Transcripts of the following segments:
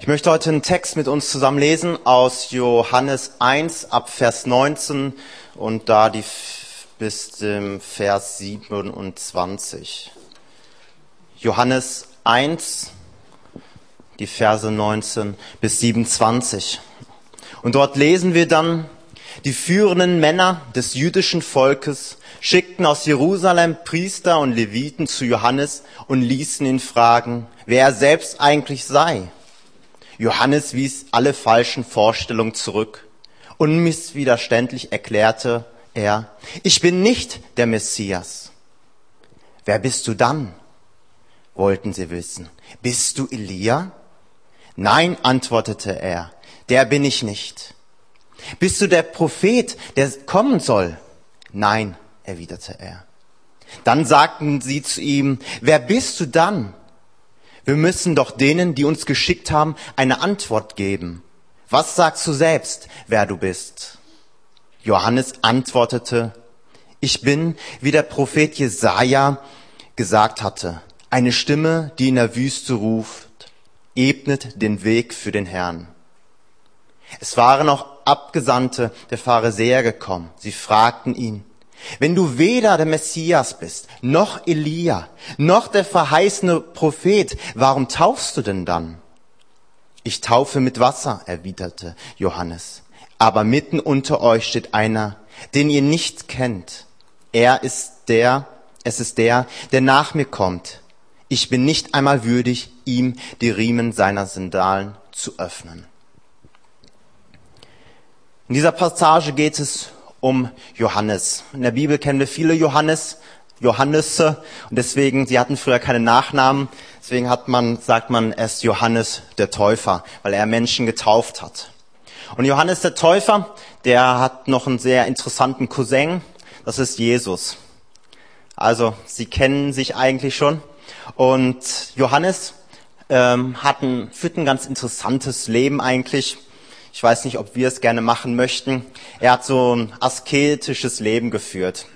Ich möchte heute einen Text mit uns zusammen lesen aus Johannes 1 ab Vers 19 und da die bis dem Vers 27. Johannes 1, die Verse 19 bis 27. Und dort lesen wir dann, die führenden Männer des jüdischen Volkes schickten aus Jerusalem Priester und Leviten zu Johannes und ließen ihn fragen, wer er selbst eigentlich sei. Johannes wies alle falschen Vorstellungen zurück. Unmisswiderständlich erklärte er, ich bin nicht der Messias. Wer bist du dann? wollten sie wissen. Bist du Elia? Nein, antwortete er, der bin ich nicht. Bist du der Prophet, der kommen soll? Nein, erwiderte er. Dann sagten sie zu ihm, wer bist du dann? Wir müssen doch denen, die uns geschickt haben, eine Antwort geben. Was sagst du selbst, wer du bist? Johannes antwortete, ich bin, wie der Prophet Jesaja gesagt hatte, eine Stimme, die in der Wüste ruft, ebnet den Weg für den Herrn. Es waren auch Abgesandte der Pharisäer gekommen. Sie fragten ihn, wenn du weder der Messias bist, noch Elia, noch der verheißene Prophet, warum taufst du denn dann? Ich taufe mit Wasser, erwiderte Johannes. Aber mitten unter euch steht einer, den ihr nicht kennt. Er ist der, es ist der, der nach mir kommt. Ich bin nicht einmal würdig, ihm die Riemen seiner Sandalen zu öffnen. In dieser Passage geht es um Johannes. In der Bibel kennen wir viele Johannes, Johannisse, und deswegen, sie hatten früher keine Nachnamen, deswegen hat man, sagt man, es Johannes der Täufer, weil er Menschen getauft hat. Und Johannes der Täufer, der hat noch einen sehr interessanten Cousin, das ist Jesus. Also, sie kennen sich eigentlich schon. Und Johannes ähm, hat ein, führt ein ganz interessantes Leben eigentlich. Ich weiß nicht, ob wir es gerne machen möchten. Er hat so ein asketisches Leben geführt.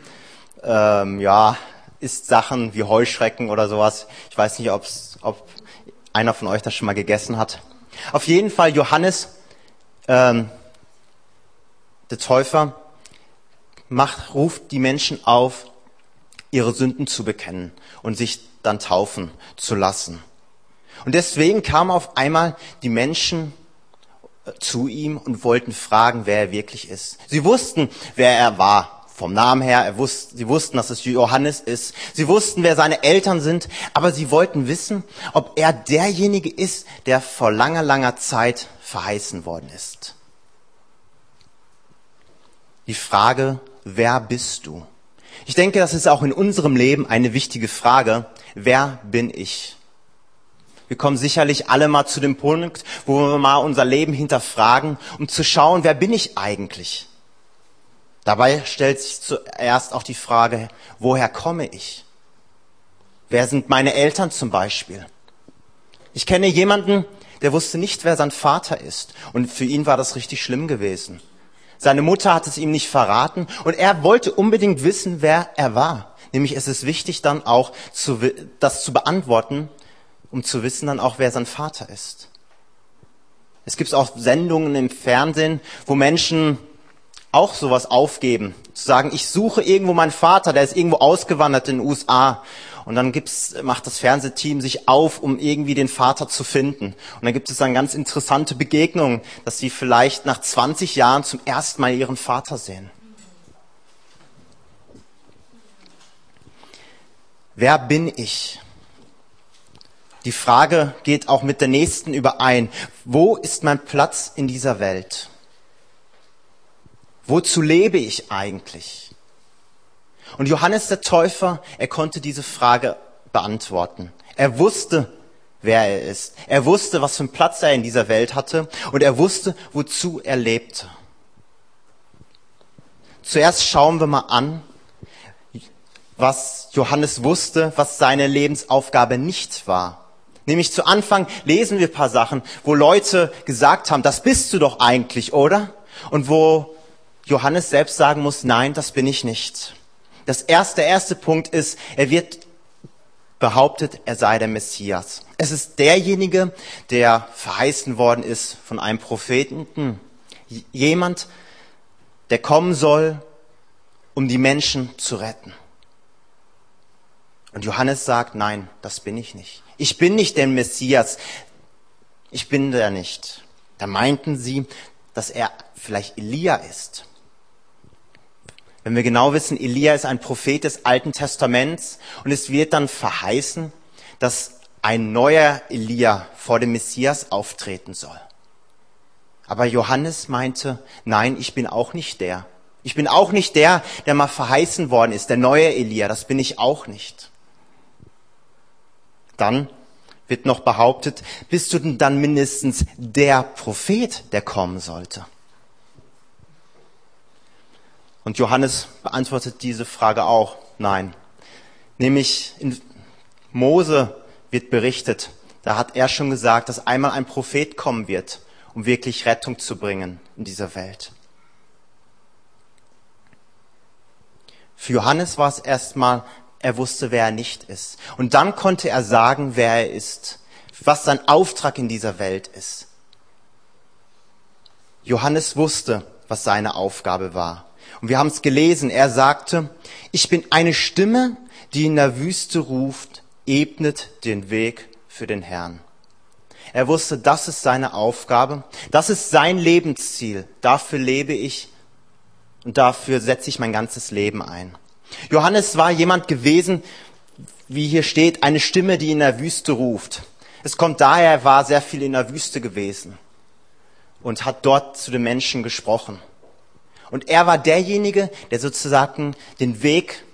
Ähm, ja, isst Sachen wie Heuschrecken oder sowas. Ich weiß nicht, ob's, ob einer von euch das schon mal gegessen hat. Auf jeden Fall Johannes, ähm, der Täufer, macht, ruft die Menschen auf, ihre Sünden zu bekennen und sich dann taufen zu lassen. Und deswegen kamen auf einmal die Menschen zu ihm und wollten fragen, wer er wirklich ist. Sie wussten, wer er war. Vom Namen her, er wusste, sie wussten, dass es Johannes ist. Sie wussten, wer seine Eltern sind, aber sie wollten wissen, ob er derjenige ist, der vor langer, langer Zeit verheißen worden ist. Die Frage, wer bist du? Ich denke, das ist auch in unserem Leben eine wichtige Frage. Wer bin ich? Wir kommen sicherlich alle mal zu dem Punkt, wo wir mal unser Leben hinterfragen, um zu schauen, wer bin ich eigentlich? Dabei stellt sich zuerst auch die Frage, woher komme ich? Wer sind meine Eltern zum Beispiel? Ich kenne jemanden, der wusste nicht, wer sein Vater ist. Und für ihn war das richtig schlimm gewesen. Seine Mutter hat es ihm nicht verraten und er wollte unbedingt wissen, wer er war. Nämlich es ist wichtig dann auch, zu, das zu beantworten, um zu wissen dann auch, wer sein Vater ist. Es gibt auch Sendungen im Fernsehen, wo Menschen auch sowas aufgeben. Zu sagen, ich suche irgendwo meinen Vater, der ist irgendwo ausgewandert in den USA. Und dann gibt's, macht das Fernsehteam sich auf, um irgendwie den Vater zu finden. Und dann gibt es dann ganz interessante Begegnungen, dass sie vielleicht nach 20 Jahren zum ersten Mal ihren Vater sehen. Wer bin ich? Die Frage geht auch mit der nächsten überein. Wo ist mein Platz in dieser Welt? Wozu lebe ich eigentlich? Und Johannes der Täufer, er konnte diese Frage beantworten. Er wusste, wer er ist. Er wusste, was für einen Platz er in dieser Welt hatte und er wusste, wozu er lebte. Zuerst schauen wir mal an, was Johannes wusste, was seine Lebensaufgabe nicht war. Nämlich zu Anfang lesen wir paar Sachen, wo Leute gesagt haben, das bist du doch eigentlich, oder? Und wo Johannes selbst sagen muss, nein, das bin ich nicht. Das erste, der erste Punkt ist, er wird behauptet, er sei der Messias. Es ist derjenige, der verheißen worden ist von einem Propheten. Jemand, der kommen soll, um die Menschen zu retten. Und Johannes sagt, nein, das bin ich nicht. Ich bin nicht der Messias. Ich bin der nicht. Da meinten sie, dass er vielleicht Elia ist. Wenn wir genau wissen, Elia ist ein Prophet des Alten Testaments und es wird dann verheißen, dass ein neuer Elia vor dem Messias auftreten soll. Aber Johannes meinte, nein, ich bin auch nicht der. Ich bin auch nicht der, der mal verheißen worden ist, der neue Elia, das bin ich auch nicht. Dann wird noch behauptet, bist du denn dann mindestens der Prophet, der kommen sollte? Und Johannes beantwortet diese Frage auch, nein. Nämlich in Mose wird berichtet, da hat er schon gesagt, dass einmal ein Prophet kommen wird, um wirklich Rettung zu bringen in dieser Welt. Für Johannes war es erstmal, er wusste, wer er nicht ist. Und dann konnte er sagen, wer er ist, was sein Auftrag in dieser Welt ist. Johannes wusste, was seine Aufgabe war. Und wir haben es gelesen, er sagte, ich bin eine Stimme, die in der Wüste ruft, ebnet den Weg für den Herrn. Er wusste, das ist seine Aufgabe, das ist sein Lebensziel, dafür lebe ich und dafür setze ich mein ganzes Leben ein. Johannes war jemand gewesen, wie hier steht, eine Stimme, die in der Wüste ruft. Es kommt daher, er war sehr viel in der Wüste gewesen und hat dort zu den Menschen gesprochen. Und er war derjenige, der sozusagen den Weg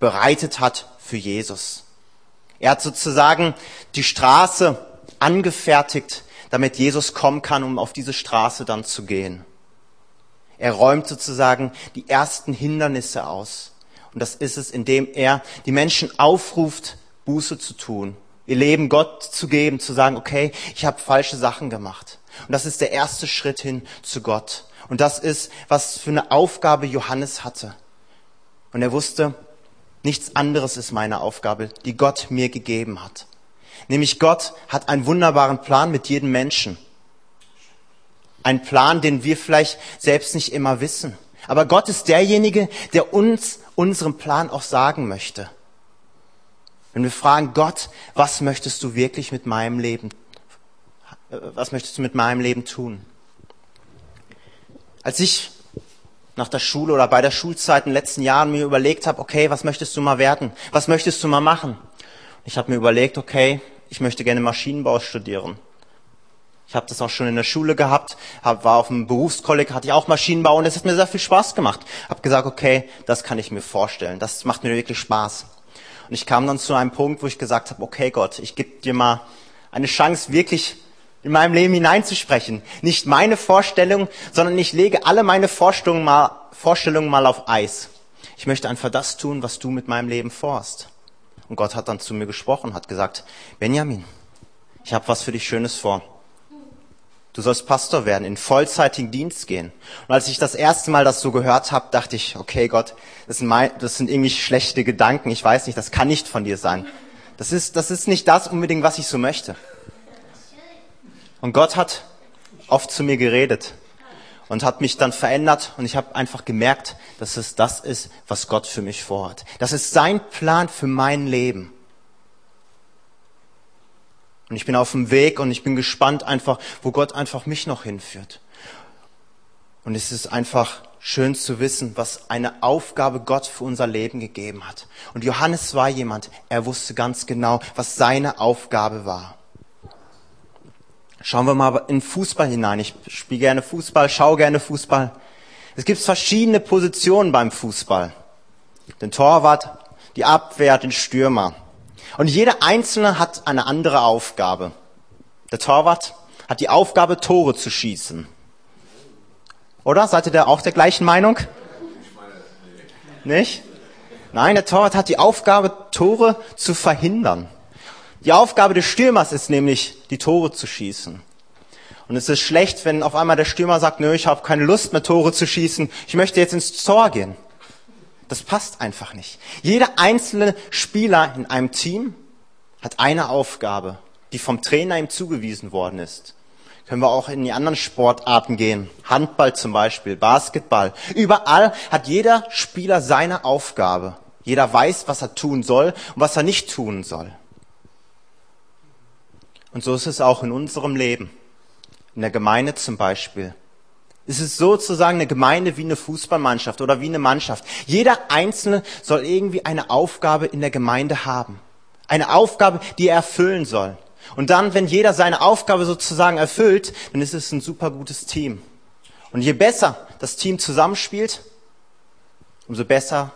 bereitet hat für Jesus. Er hat sozusagen die Straße angefertigt, damit Jesus kommen kann, um auf diese Straße dann zu gehen. Er räumt sozusagen die ersten Hindernisse aus. Und das ist es, indem er die Menschen aufruft, Buße zu tun, ihr Leben Gott zu geben, zu sagen, okay, ich habe falsche Sachen gemacht. Und das ist der erste Schritt hin zu Gott. Und das ist, was für eine Aufgabe Johannes hatte. Und er wusste, nichts anderes ist meine Aufgabe, die Gott mir gegeben hat. Nämlich Gott hat einen wunderbaren Plan mit jedem Menschen. Ein Plan, den wir vielleicht selbst nicht immer wissen. Aber Gott ist derjenige, der uns unseren Plan auch sagen möchte. Wenn wir fragen, Gott, was möchtest du wirklich mit meinem Leben, äh, was möchtest du mit meinem Leben tun? Als ich nach der Schule oder bei der Schulzeit in den letzten Jahren mir überlegt habe, okay, was möchtest du mal werden? Was möchtest du mal machen? Ich habe mir überlegt, okay, ich möchte gerne Maschinenbau studieren. Ich habe das auch schon in der Schule gehabt, hab, war auf dem Berufskolleg, hatte ich auch Maschinenbau und es hat mir sehr viel Spaß gemacht. Hab gesagt, okay, das kann ich mir vorstellen, das macht mir wirklich Spaß. Und ich kam dann zu einem Punkt, wo ich gesagt habe, okay Gott, ich gebe dir mal eine Chance, wirklich in meinem Leben hineinzusprechen. Nicht meine Vorstellung, sondern ich lege alle meine Vorstellungen mal, Vorstellungen mal auf Eis. Ich möchte einfach das tun, was du mit meinem Leben vorhast. Und Gott hat dann zu mir gesprochen, hat gesagt, Benjamin, ich habe was für dich Schönes vor. Du sollst Pastor werden, in vollzeitigen Dienst gehen. Und als ich das erste Mal das so gehört habe, dachte ich, okay Gott, das sind, mein, das sind irgendwie schlechte Gedanken. Ich weiß nicht, das kann nicht von dir sein. Das ist, das ist nicht das unbedingt, was ich so möchte. Und Gott hat oft zu mir geredet und hat mich dann verändert und ich habe einfach gemerkt, dass es das ist, was Gott für mich vorhat. Das ist sein Plan für mein Leben. Und ich bin auf dem Weg und ich bin gespannt einfach, wo Gott einfach mich noch hinführt. Und es ist einfach schön zu wissen, was eine Aufgabe Gott für unser Leben gegeben hat. Und Johannes war jemand, er wusste ganz genau, was seine Aufgabe war. Schauen wir mal in Fußball hinein. Ich spiele gerne Fußball, schaue gerne Fußball. Es gibt verschiedene Positionen beim Fußball. Den Torwart, die Abwehr, den Stürmer. Und jeder Einzelne hat eine andere Aufgabe. Der Torwart hat die Aufgabe, Tore zu schießen. Oder? Seid ihr da auch der gleichen Meinung? Nicht? Nein, der Torwart hat die Aufgabe, Tore zu verhindern. Die Aufgabe des Stürmers ist nämlich, die Tore zu schießen. Und es ist schlecht, wenn auf einmal der Stürmer sagt, nö, ich habe keine Lust mehr Tore zu schießen, ich möchte jetzt ins Tor gehen. Das passt einfach nicht. Jeder einzelne Spieler in einem Team hat eine Aufgabe, die vom Trainer ihm zugewiesen worden ist. Können wir auch in die anderen Sportarten gehen. Handball zum Beispiel, Basketball. Überall hat jeder Spieler seine Aufgabe. Jeder weiß, was er tun soll und was er nicht tun soll. Und so ist es auch in unserem Leben. In der Gemeinde zum Beispiel. Es ist sozusagen eine Gemeinde wie eine Fußballmannschaft oder wie eine Mannschaft. Jeder Einzelne soll irgendwie eine Aufgabe in der Gemeinde haben. Eine Aufgabe, die er erfüllen soll. Und dann, wenn jeder seine Aufgabe sozusagen erfüllt, dann ist es ein super gutes Team. Und je besser das Team zusammenspielt, umso besser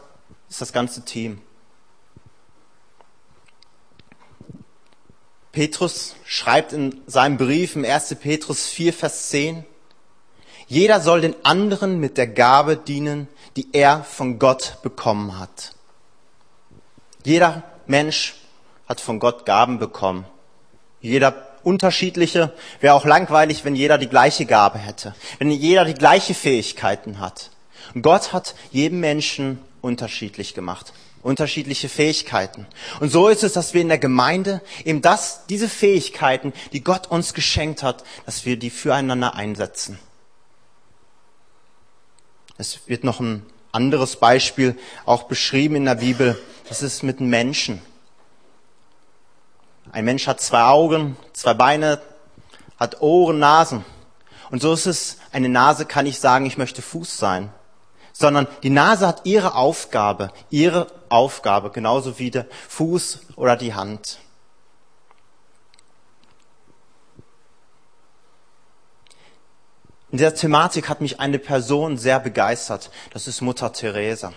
ist das ganze Team. Petrus schreibt in seinem Brief im 1. Petrus 4, Vers 10, jeder soll den anderen mit der Gabe dienen, die er von Gott bekommen hat. Jeder Mensch hat von Gott Gaben bekommen. Jeder unterschiedliche. Wäre auch langweilig, wenn jeder die gleiche Gabe hätte. Wenn jeder die gleiche Fähigkeiten hat. Gott hat jedem Menschen unterschiedlich gemacht. Unterschiedliche Fähigkeiten. Und so ist es, dass wir in der Gemeinde eben das, diese Fähigkeiten, die Gott uns geschenkt hat, dass wir die füreinander einsetzen. Es wird noch ein anderes Beispiel auch beschrieben in der Bibel. Das ist mit Menschen. Ein Mensch hat zwei Augen, zwei Beine, hat Ohren, Nasen. Und so ist es, eine Nase kann nicht sagen, ich möchte Fuß sein, sondern die Nase hat ihre Aufgabe, ihre Aufgabe, genauso wie der Fuß oder die Hand. In dieser Thematik hat mich eine Person sehr begeistert. Das ist Mutter Teresa.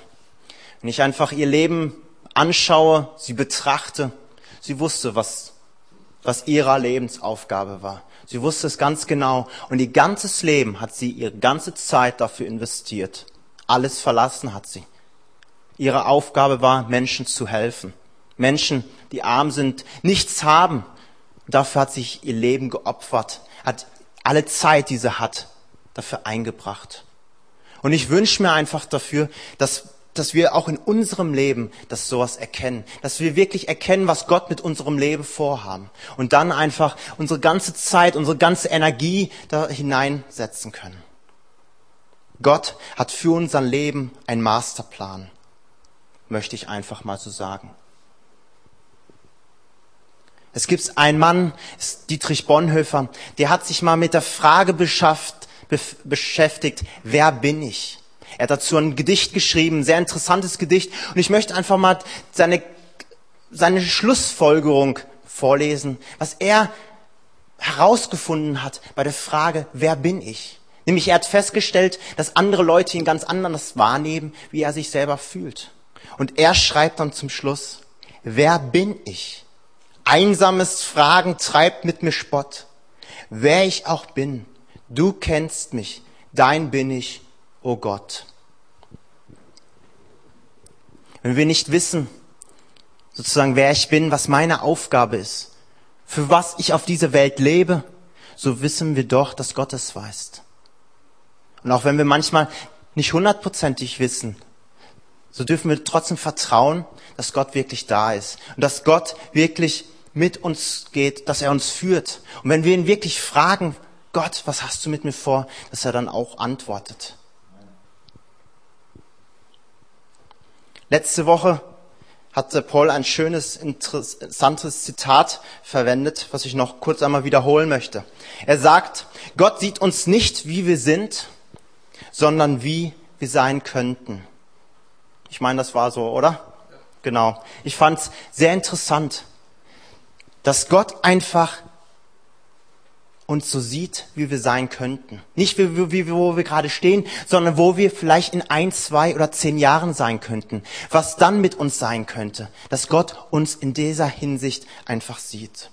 Wenn ich einfach ihr Leben anschaue, sie betrachte, sie wusste, was, was ihre Lebensaufgabe war. Sie wusste es ganz genau. Und ihr ganzes Leben hat sie ihre ganze Zeit dafür investiert. Alles verlassen hat sie. Ihre Aufgabe war, Menschen zu helfen. Menschen, die arm sind, nichts haben. Dafür hat sich ihr Leben geopfert, hat alle Zeit, die sie hat, dafür eingebracht. Und ich wünsche mir einfach dafür, dass, dass wir auch in unserem Leben das sowas erkennen, dass wir wirklich erkennen, was Gott mit unserem Leben vorhaben und dann einfach unsere ganze Zeit, unsere ganze Energie da hineinsetzen können. Gott hat für unser Leben einen Masterplan, möchte ich einfach mal so sagen. Es gibt einen Mann, Dietrich Bonhoeffer, der hat sich mal mit der Frage beschafft, beschäftigt, wer bin ich? Er hat dazu ein Gedicht geschrieben, ein sehr interessantes Gedicht. Und ich möchte einfach mal seine, seine Schlussfolgerung vorlesen, was er herausgefunden hat bei der Frage, wer bin ich? Nämlich er hat festgestellt, dass andere Leute ihn ganz anders wahrnehmen, wie er sich selber fühlt. Und er schreibt dann zum Schluss, wer bin ich? Einsames Fragen treibt mit mir Spott. Wer ich auch bin, Du kennst mich, dein bin ich, o oh Gott. Wenn wir nicht wissen, sozusagen, wer ich bin, was meine Aufgabe ist, für was ich auf dieser Welt lebe, so wissen wir doch, dass Gott es weiß. Und auch wenn wir manchmal nicht hundertprozentig wissen, so dürfen wir trotzdem vertrauen, dass Gott wirklich da ist und dass Gott wirklich mit uns geht, dass er uns führt. Und wenn wir ihn wirklich fragen, Gott, was hast du mit mir vor, dass er dann auch antwortet. Letzte Woche hatte Paul ein schönes, interessantes Zitat verwendet, was ich noch kurz einmal wiederholen möchte. Er sagt, Gott sieht uns nicht, wie wir sind, sondern wie wir sein könnten. Ich meine, das war so, oder? Genau. Ich fand es sehr interessant, dass Gott einfach uns so sieht, wie wir sein könnten. Nicht wie, wie, wo wir gerade stehen, sondern wo wir vielleicht in ein, zwei oder zehn Jahren sein könnten. Was dann mit uns sein könnte. Dass Gott uns in dieser Hinsicht einfach sieht.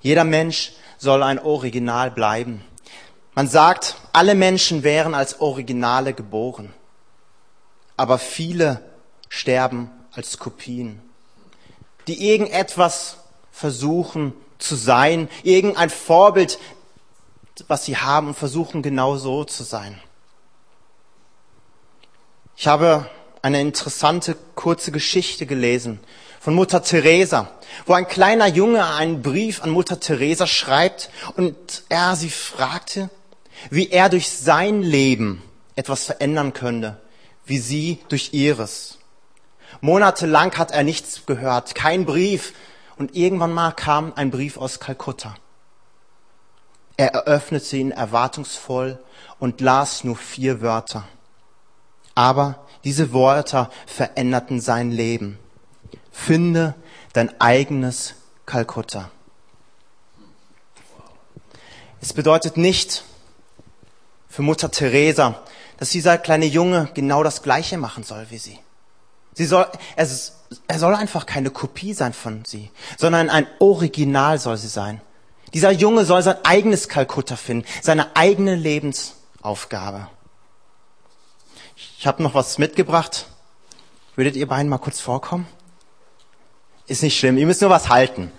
Jeder Mensch soll ein Original bleiben. Man sagt, alle Menschen wären als Originale geboren. Aber viele sterben als Kopien, die irgendetwas versuchen zu sein, irgendein Vorbild, was sie haben und versuchen genau so zu sein. Ich habe eine interessante kurze Geschichte gelesen von Mutter Teresa, wo ein kleiner Junge einen Brief an Mutter Teresa schreibt und er sie fragte, wie er durch sein Leben etwas verändern könnte, wie sie durch ihres. Monatelang hat er nichts gehört, kein Brief, und irgendwann mal kam ein Brief aus Kalkutta. Er eröffnete ihn erwartungsvoll und las nur vier Wörter. Aber diese Wörter veränderten sein Leben. Finde dein eigenes Kalkutta. Es bedeutet nicht für Mutter Teresa, dass dieser kleine Junge genau das Gleiche machen soll wie sie. Sie soll, er, er soll einfach keine Kopie sein von sie, sondern ein Original soll sie sein. Dieser Junge soll sein eigenes Kalkutta finden, seine eigene Lebensaufgabe. Ich habe noch was mitgebracht. Würdet ihr beiden mal kurz vorkommen? Ist nicht schlimm, ihr müsst nur was halten.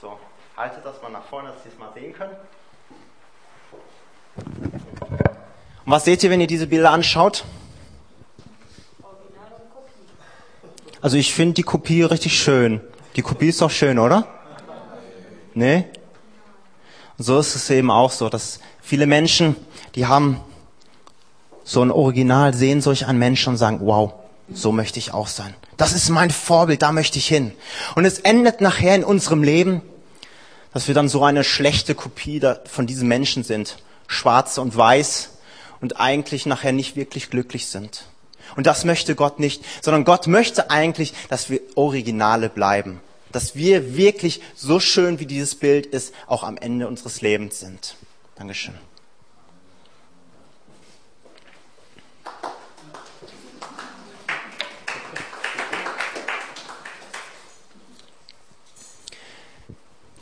So, haltet das mal nach vorne, dass ihr es mal sehen könnt. Und was seht ihr, wenn ihr diese Bilder anschaut? Also ich finde die Kopie richtig schön. Die Kopie ist doch schön, oder? Nee? So ist es eben auch so, dass viele Menschen, die haben so ein Original, sehen solch einen Menschen und sagen, wow, so möchte ich auch sein. Das ist mein Vorbild, da möchte ich hin. Und es endet nachher in unserem Leben, dass wir dann so eine schlechte Kopie von diesen Menschen sind. Schwarz und weiß und eigentlich nachher nicht wirklich glücklich sind. Und das möchte Gott nicht, sondern Gott möchte eigentlich, dass wir Originale bleiben. Dass wir wirklich so schön, wie dieses Bild ist, auch am Ende unseres Lebens sind. Dankeschön.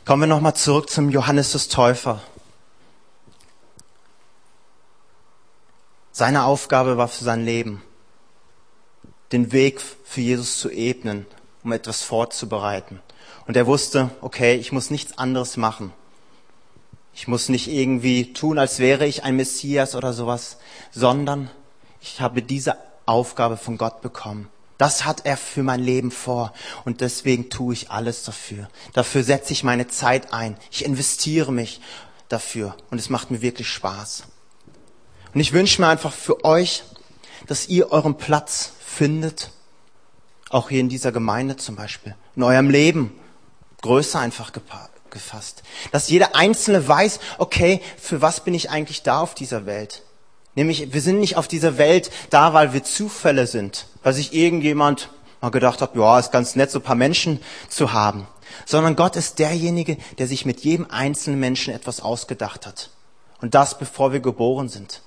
Kommen wir nochmal zurück zum Johannes des Täufer. Seine Aufgabe war für sein Leben, den Weg für Jesus zu ebnen, um etwas vorzubereiten. Und er wusste, okay, ich muss nichts anderes machen. Ich muss nicht irgendwie tun, als wäre ich ein Messias oder sowas, sondern ich habe diese Aufgabe von Gott bekommen. Das hat er für mein Leben vor und deswegen tue ich alles dafür. Dafür setze ich meine Zeit ein. Ich investiere mich dafür und es macht mir wirklich Spaß. Und ich wünsche mir einfach für euch, dass ihr euren Platz findet, auch hier in dieser Gemeinde zum Beispiel, in eurem Leben, größer einfach gefasst. Dass jeder Einzelne weiß, okay, für was bin ich eigentlich da auf dieser Welt? Nämlich, wir sind nicht auf dieser Welt da, weil wir Zufälle sind, weil sich irgendjemand mal gedacht hat, ja, ist ganz nett, so ein paar Menschen zu haben. Sondern Gott ist derjenige, der sich mit jedem einzelnen Menschen etwas ausgedacht hat. Und das, bevor wir geboren sind.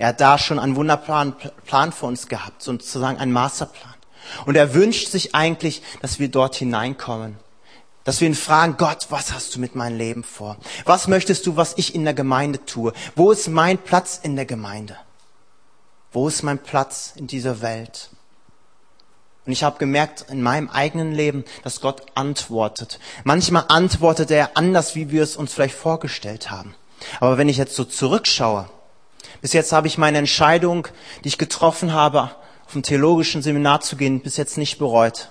Er hat da schon einen Wunderplan Plan für uns gehabt, sozusagen einen Masterplan. Und er wünscht sich eigentlich, dass wir dort hineinkommen. Dass wir ihn fragen, Gott, was hast du mit meinem Leben vor? Was möchtest du, was ich in der Gemeinde tue? Wo ist mein Platz in der Gemeinde? Wo ist mein Platz in dieser Welt? Und ich habe gemerkt in meinem eigenen Leben, dass Gott antwortet. Manchmal antwortet er anders, wie wir es uns vielleicht vorgestellt haben. Aber wenn ich jetzt so zurückschaue, bis jetzt habe ich meine Entscheidung, die ich getroffen habe, auf ein theologischen Seminar zu gehen, bis jetzt nicht bereut.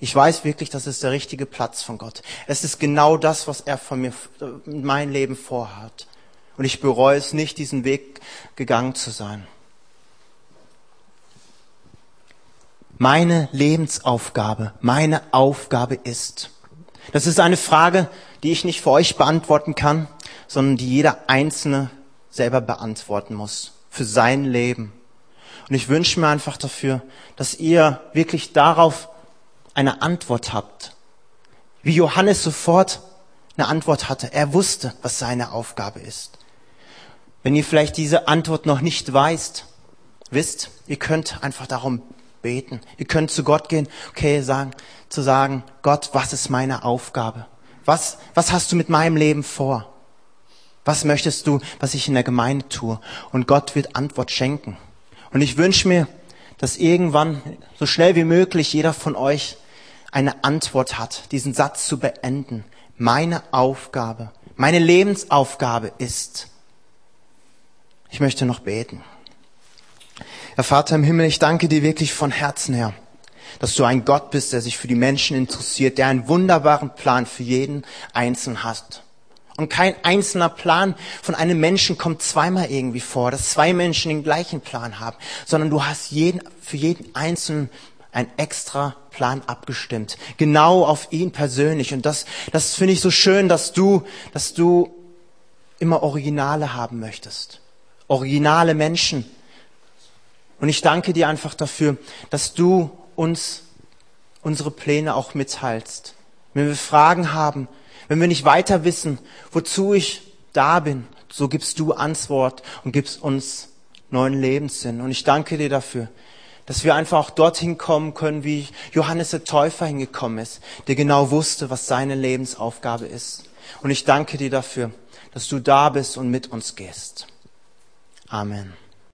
Ich weiß wirklich, das ist der richtige Platz von Gott. Es ist genau das, was er von mir, in mein Leben vorhat. Und ich bereue es nicht, diesen Weg gegangen zu sein. Meine Lebensaufgabe, meine Aufgabe ist. Das ist eine Frage, die ich nicht für euch beantworten kann, sondern die jeder Einzelne selber beantworten muss für sein Leben. Und ich wünsche mir einfach dafür, dass ihr wirklich darauf eine Antwort habt. Wie Johannes sofort eine Antwort hatte. Er wusste, was seine Aufgabe ist. Wenn ihr vielleicht diese Antwort noch nicht weißt, wisst, ihr könnt einfach darum beten. Ihr könnt zu Gott gehen, okay, sagen, zu sagen, Gott, was ist meine Aufgabe? Was, was hast du mit meinem Leben vor? Was möchtest du, was ich in der Gemeinde tue? Und Gott wird Antwort schenken. Und ich wünsche mir, dass irgendwann, so schnell wie möglich, jeder von euch eine Antwort hat, diesen Satz zu beenden. Meine Aufgabe, meine Lebensaufgabe ist. Ich möchte noch beten. Herr Vater im Himmel, ich danke dir wirklich von Herzen her, dass du ein Gott bist, der sich für die Menschen interessiert, der einen wunderbaren Plan für jeden Einzelnen hat. Und kein einzelner Plan von einem Menschen kommt zweimal irgendwie vor, dass zwei Menschen den gleichen Plan haben, sondern du hast jeden, für jeden Einzelnen einen extra Plan abgestimmt. Genau auf ihn persönlich. Und das, das finde ich so schön, dass du, dass du immer Originale haben möchtest. Originale Menschen. Und ich danke dir einfach dafür, dass du uns unsere Pläne auch mitteilst. Wenn wir Fragen haben, wenn wir nicht weiter wissen, wozu ich da bin, so gibst du Antwort und gibst uns neuen Lebenssinn. Und ich danke dir dafür, dass wir einfach auch dorthin kommen können, wie Johannes der Täufer hingekommen ist, der genau wusste, was seine Lebensaufgabe ist. Und ich danke dir dafür, dass du da bist und mit uns gehst. Amen.